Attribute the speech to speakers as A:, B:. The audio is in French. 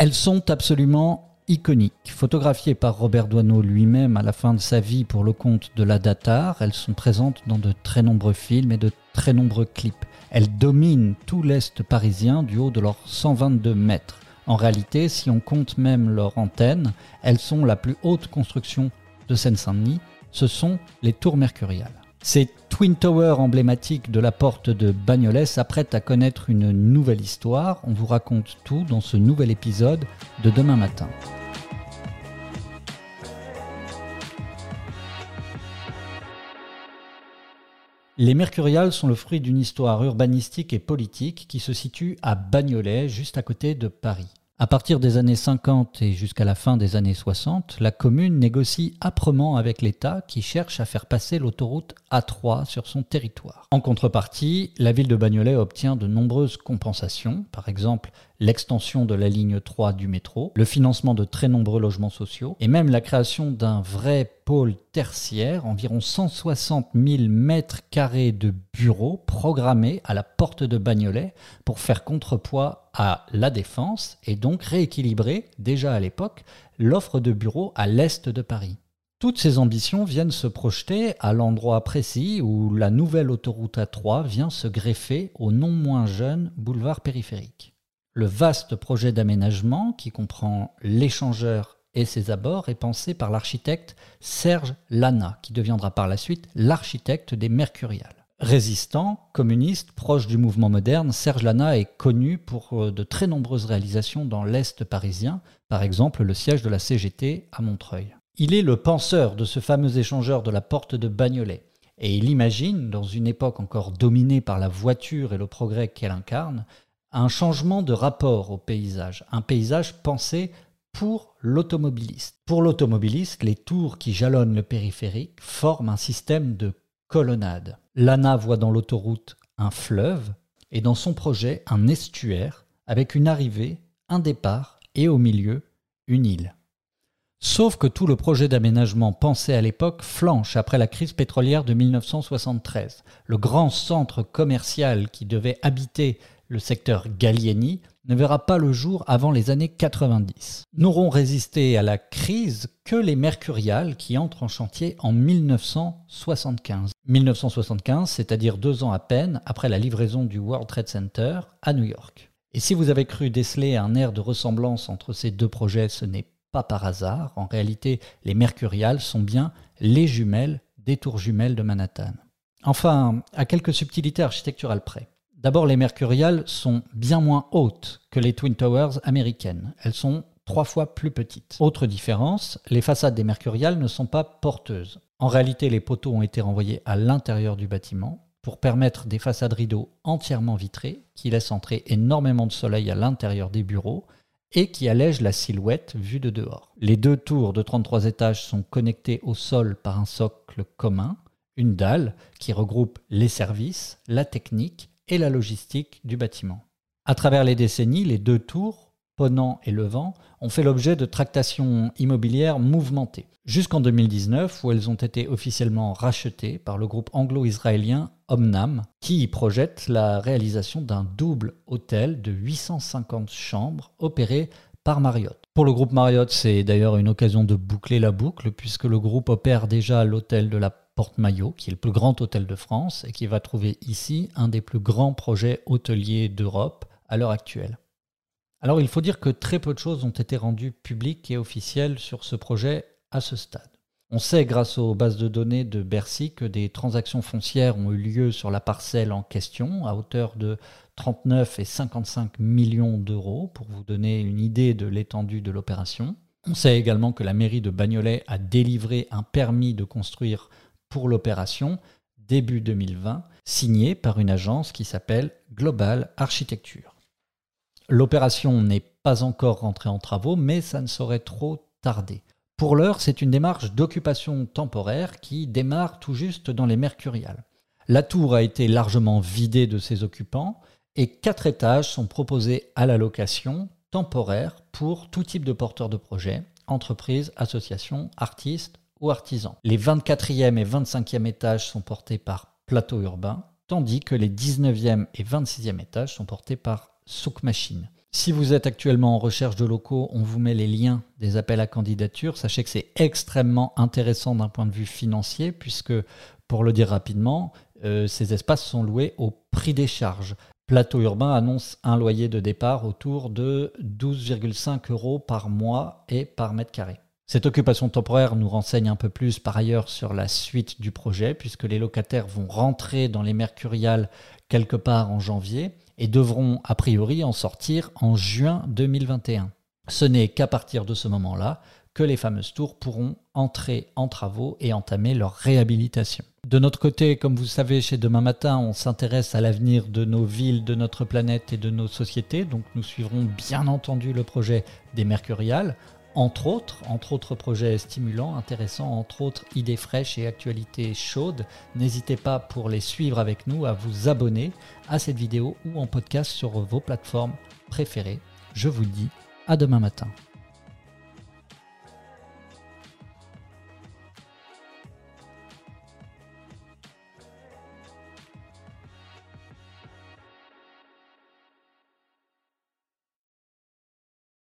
A: Elles sont absolument iconiques. Photographiées par Robert Doisneau lui-même à la fin de sa vie pour le compte de la Datar, elles sont présentes dans de très nombreux films et de très nombreux clips. Elles dominent tout l'Est parisien du haut de leurs 122 mètres. En réalité, si on compte même leur antenne, elles sont la plus haute construction de Seine-Saint-Denis. Ce sont les tours mercuriales. Ces Twin Towers emblématiques de la porte de Bagnolet s'apprêtent à connaître une nouvelle histoire. On vous raconte tout dans ce nouvel épisode de demain matin. Les Mercuriales sont le fruit d'une histoire urbanistique et politique qui se situe à Bagnolet, juste à côté de Paris. À partir des années 50 et jusqu'à la fin des années 60, la commune négocie âprement avec l'État qui cherche à faire passer l'autoroute A3 sur son territoire. En contrepartie, la ville de Bagnolet obtient de nombreuses compensations, par exemple l'extension de la ligne 3 du métro, le financement de très nombreux logements sociaux et même la création d'un vrai pôle tertiaire, environ 160 000 mètres carrés de bureaux programmés à la porte de Bagnolet pour faire contrepoids à la défense et donc rééquilibrer déjà à l'époque l'offre de bureaux à l'est de Paris. Toutes ces ambitions viennent se projeter à l'endroit précis où la nouvelle autoroute A3 vient se greffer au non moins jeune boulevard périphérique. Le vaste projet d'aménagement qui comprend l'échangeur et ses abords est pensé par l'architecte Serge Lana, qui deviendra par la suite l'architecte des Mercuriales. Résistant, communiste, proche du mouvement moderne, Serge Lana est connu pour euh, de très nombreuses réalisations dans l'Est parisien, par exemple le siège de la CGT à Montreuil. Il est le penseur de ce fameux échangeur de la porte de Bagnolet, et il imagine, dans une époque encore dominée par la voiture et le progrès qu'elle incarne, un changement de rapport au paysage, un paysage pensé pour l'automobiliste. Pour l'automobiliste, les tours qui jalonnent le périphérique forment un système de colonnade. L'ANA voit dans l'autoroute un fleuve et dans son projet un estuaire avec une arrivée, un départ et au milieu une île. Sauf que tout le projet d'aménagement pensé à l'époque flanche après la crise pétrolière de 1973. Le grand centre commercial qui devait habiter le secteur Gallieni, ne verra pas le jour avant les années 90. N'auront résisté à la crise que les Mercuriales qui entrent en chantier en 1975. 1975, c'est-à-dire deux ans à peine après la livraison du World Trade Center à New York. Et si vous avez cru déceler un air de ressemblance entre ces deux projets, ce n'est pas par hasard. En réalité, les Mercuriales sont bien les jumelles des tours jumelles de Manhattan. Enfin, à quelques subtilités architecturales près. D'abord, les Mercuriales sont bien moins hautes que les Twin Towers américaines. Elles sont trois fois plus petites. Autre différence, les façades des Mercuriales ne sont pas porteuses. En réalité, les poteaux ont été renvoyés à l'intérieur du bâtiment pour permettre des façades rideaux entièrement vitrées qui laissent entrer énormément de soleil à l'intérieur des bureaux et qui allègent la silhouette vue de dehors. Les deux tours de 33 étages sont connectées au sol par un socle commun, une dalle qui regroupe les services, la technique et la logistique du bâtiment. À travers les décennies, les deux tours, Ponant et Levant, ont fait l'objet de tractations immobilières mouvementées, jusqu'en 2019 où elles ont été officiellement rachetées par le groupe anglo-israélien Omnam, qui y projette la réalisation d'un double hôtel de 850 chambres opéré par Marriott. Pour le groupe Marriott, c'est d'ailleurs une occasion de boucler la boucle, puisque le groupe opère déjà l'hôtel de la Porte-Maillot, qui est le plus grand hôtel de France et qui va trouver ici un des plus grands projets hôteliers d'Europe à l'heure actuelle. Alors il faut dire que très peu de choses ont été rendues publiques et officielles sur ce projet à ce stade. On sait grâce aux bases de données de Bercy que des transactions foncières ont eu lieu sur la parcelle en question à hauteur de 39 et 55 millions d'euros pour vous donner une idée de l'étendue de l'opération. On sait également que la mairie de Bagnolet a délivré un permis de construire pour l'opération début 2020, signée par une agence qui s'appelle Global Architecture. L'opération n'est pas encore rentrée en travaux, mais ça ne saurait trop tarder. Pour l'heure, c'est une démarche d'occupation temporaire qui démarre tout juste dans les Mercuriales. La tour a été largement vidée de ses occupants et quatre étages sont proposés à la location temporaire pour tout type de porteurs de projets, entreprises, associations, artistes, ou artisans. Les 24e et 25e étages sont portés par Plateau Urbain, tandis que les 19e et 26e étages sont portés par Souk Machine. Si vous êtes actuellement en recherche de locaux, on vous met les liens des appels à candidature. Sachez que c'est extrêmement intéressant d'un point de vue financier, puisque, pour le dire rapidement, euh, ces espaces sont loués au prix des charges. Plateau Urbain annonce un loyer de départ autour de 12,5 euros par mois et par mètre carré. Cette occupation temporaire nous renseigne un peu plus par ailleurs sur la suite du projet, puisque les locataires vont rentrer dans les Mercuriales quelque part en janvier et devront a priori en sortir en juin 2021. Ce n'est qu'à partir de ce moment-là que les fameuses tours pourront entrer en travaux et entamer leur réhabilitation. De notre côté, comme vous savez, chez Demain Matin, on s'intéresse à l'avenir de nos villes, de notre planète et de nos sociétés. Donc nous suivrons bien entendu le projet des Mercuriales entre autres, entre autres projets stimulants, intéressants, entre autres idées fraîches et actualités chaudes. N'hésitez pas pour les suivre avec nous à vous abonner à cette vidéo ou en podcast sur vos plateformes préférées. Je vous dis, à demain matin.